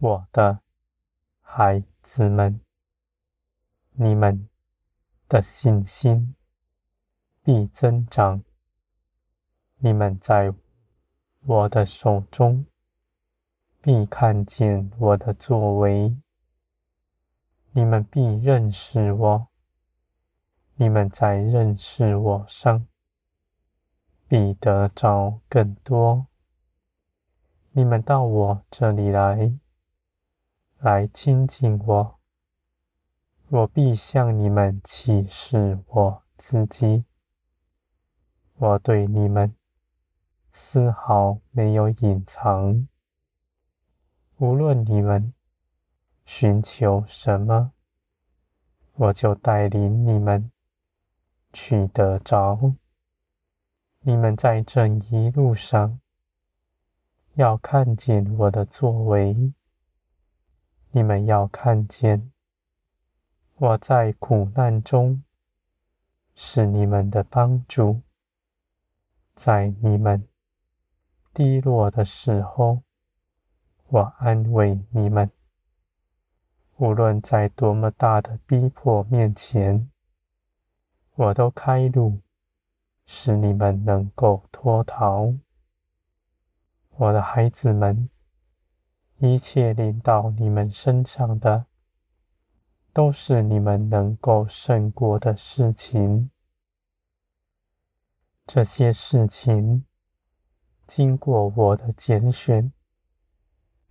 我的孩子们，你们的信心必增长。你们在我的手中必看见我的作为。你们必认识我。你们在认识我上必得着更多。你们到我这里来，来亲近我，我必向你们启示我自己。我对你们丝毫没有隐藏。无论你们寻求什么，我就带领你们取得着。你们在这一路上要看见我的作为，你们要看见我在苦难中是你们的帮助。在你们低落的时候，我安慰你们；无论在多么大的逼迫面前，我都开路，使你们能够脱逃。我的孩子们，一切临到你们身上的，都是你们能够胜过的事情。这些事情经过我的拣选，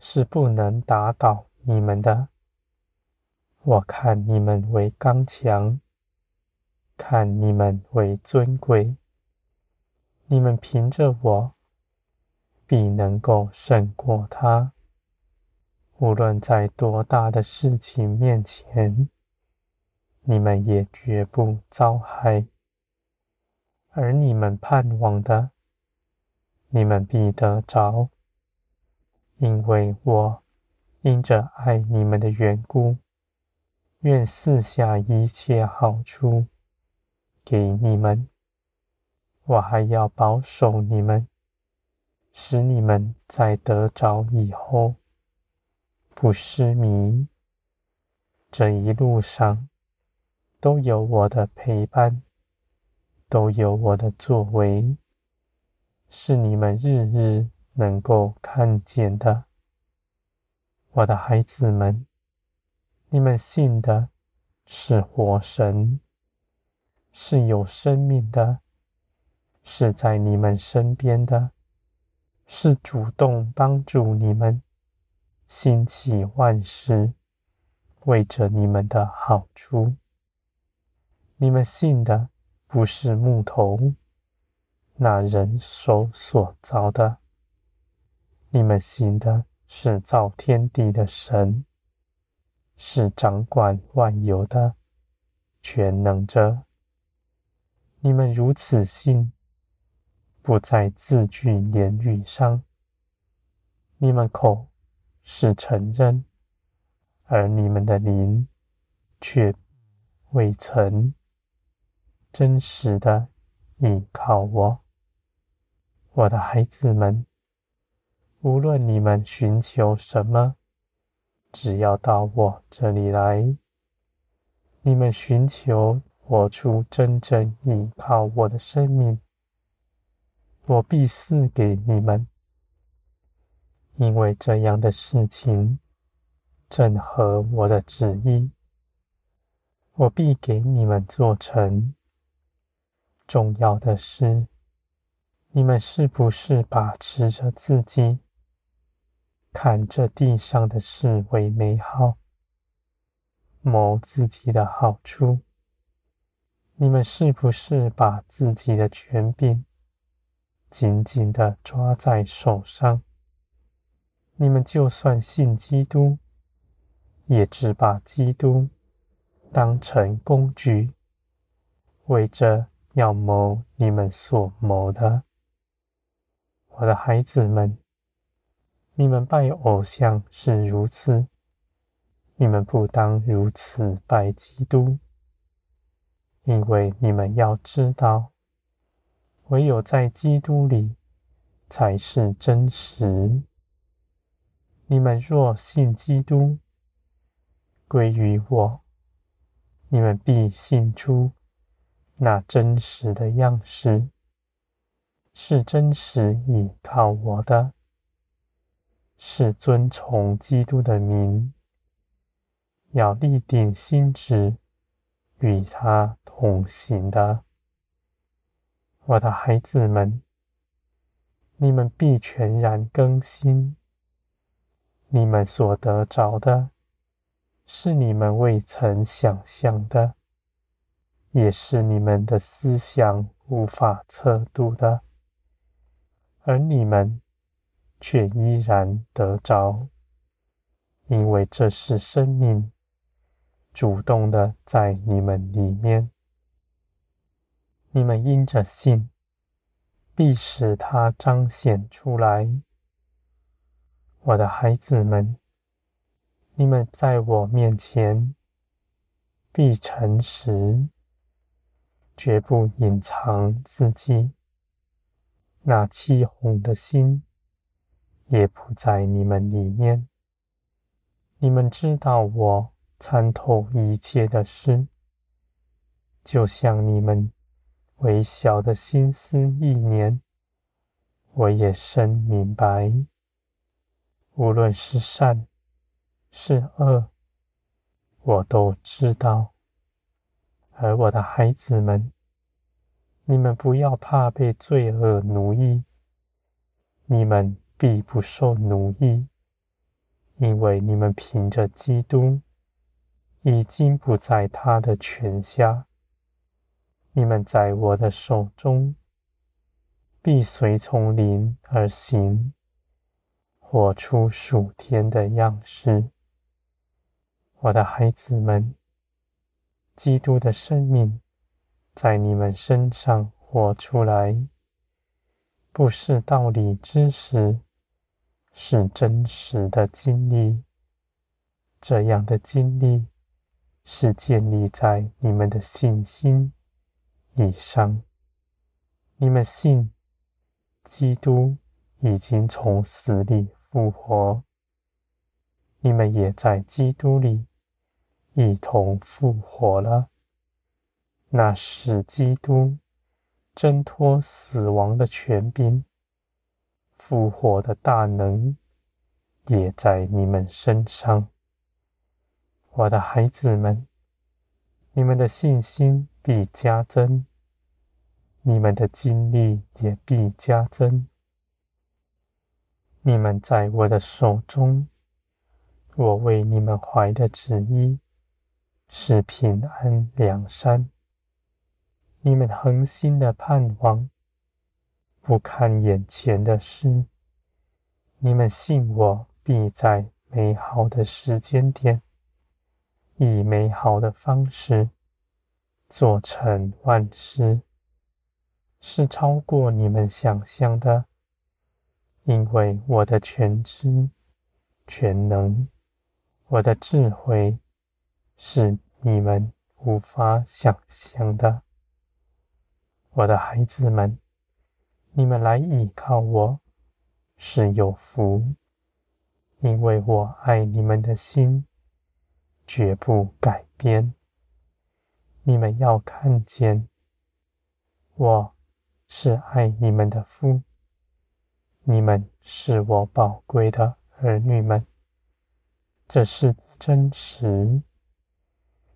是不能打倒你们的。我看你们为刚强，看你们为尊贵。你们凭着我，必能够胜过他。无论在多大的事情面前，你们也绝不遭害。而你们盼望的，你们必得着，因为我因着爱你们的缘故，愿赐下一切好处给你们。我还要保守你们，使你们在得着以后不失迷。这一路上都有我的陪伴。都有我的作为，是你们日日能够看见的。我的孩子们，你们信的是活神，是有生命的，是在你们身边的，是主动帮助你们兴起万事，为着你们的好处。你们信的。不是木头，那人手所造的。你们信的是造天地的神，是掌管万有的全能者。你们如此信，不在字句言语上，你们口是承认，而你们的灵却未曾。真实的依靠我，我的孩子们。无论你们寻求什么，只要到我这里来，你们寻求活出真正依靠我的生命，我必赐给你们。因为这样的事情正合我的旨意，我必给你们做成。重要的是，你们是不是把持着自己，看着地上的事为美好，谋自己的好处？你们是不是把自己的权柄紧紧地抓在手上？你们就算信基督，也只把基督当成工具，为着。要谋你们所谋的，我的孩子们，你们拜偶像是如此，你们不当如此拜基督，因为你们要知道，唯有在基督里才是真实。你们若信基督，归于我，你们必信出那真实的样式，是真实倚靠我的，是遵从基督的名，要立定心志与他同行的。我的孩子们，你们必全然更新。你们所得着的，是你们未曾想象的，也是你们的思想无法测度的，而你们却依然得着，因为这是生命主动的在你们里面。你们因着信，必使它彰显出来。我的孩子们，你们在我面前必诚实，绝不隐藏自己。那欺哄的心也不在你们里面。你们知道我参透一切的事，就像你们。微小的心思意念，我也深明白。无论是善是恶，我都知道。而我的孩子们，你们不要怕被罪恶奴役，你们必不受奴役，因为你们凭着基督，已经不在他的权下。你们在我的手中，必随从灵而行，活出属天的样式。我的孩子们，基督的生命在你们身上活出来，不是道理知识，是真实的经历。这样的经历是建立在你们的信心。以上，你们信基督已经从死里复活，你们也在基督里一同复活了。那使基督挣脱死亡的权柄、复活的大能，也在你们身上。我的孩子们，你们的信心。必加增，你们的经历也必加增。你们在我的手中，我为你们怀的旨意是平安良善。你们恒心的盼望，不看眼前的事。你们信我，必在美好的时间点，以美好的方式。做成万事，是超过你们想象的，因为我的全知、全能，我的智慧，是你们无法想象的。我的孩子们，你们来依靠我，是有福，因为我爱你们的心，绝不改变。你们要看见，我是爱你们的父，你们是我宝贵的儿女们。这是真实，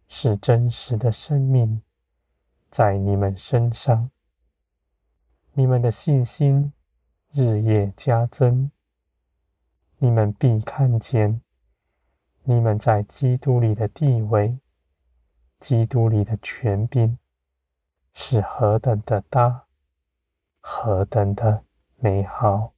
是真实的生命在你们身上。你们的信心日夜加增，你们必看见你们在基督里的地位。基督里的权柄是何等的大，何等的美好。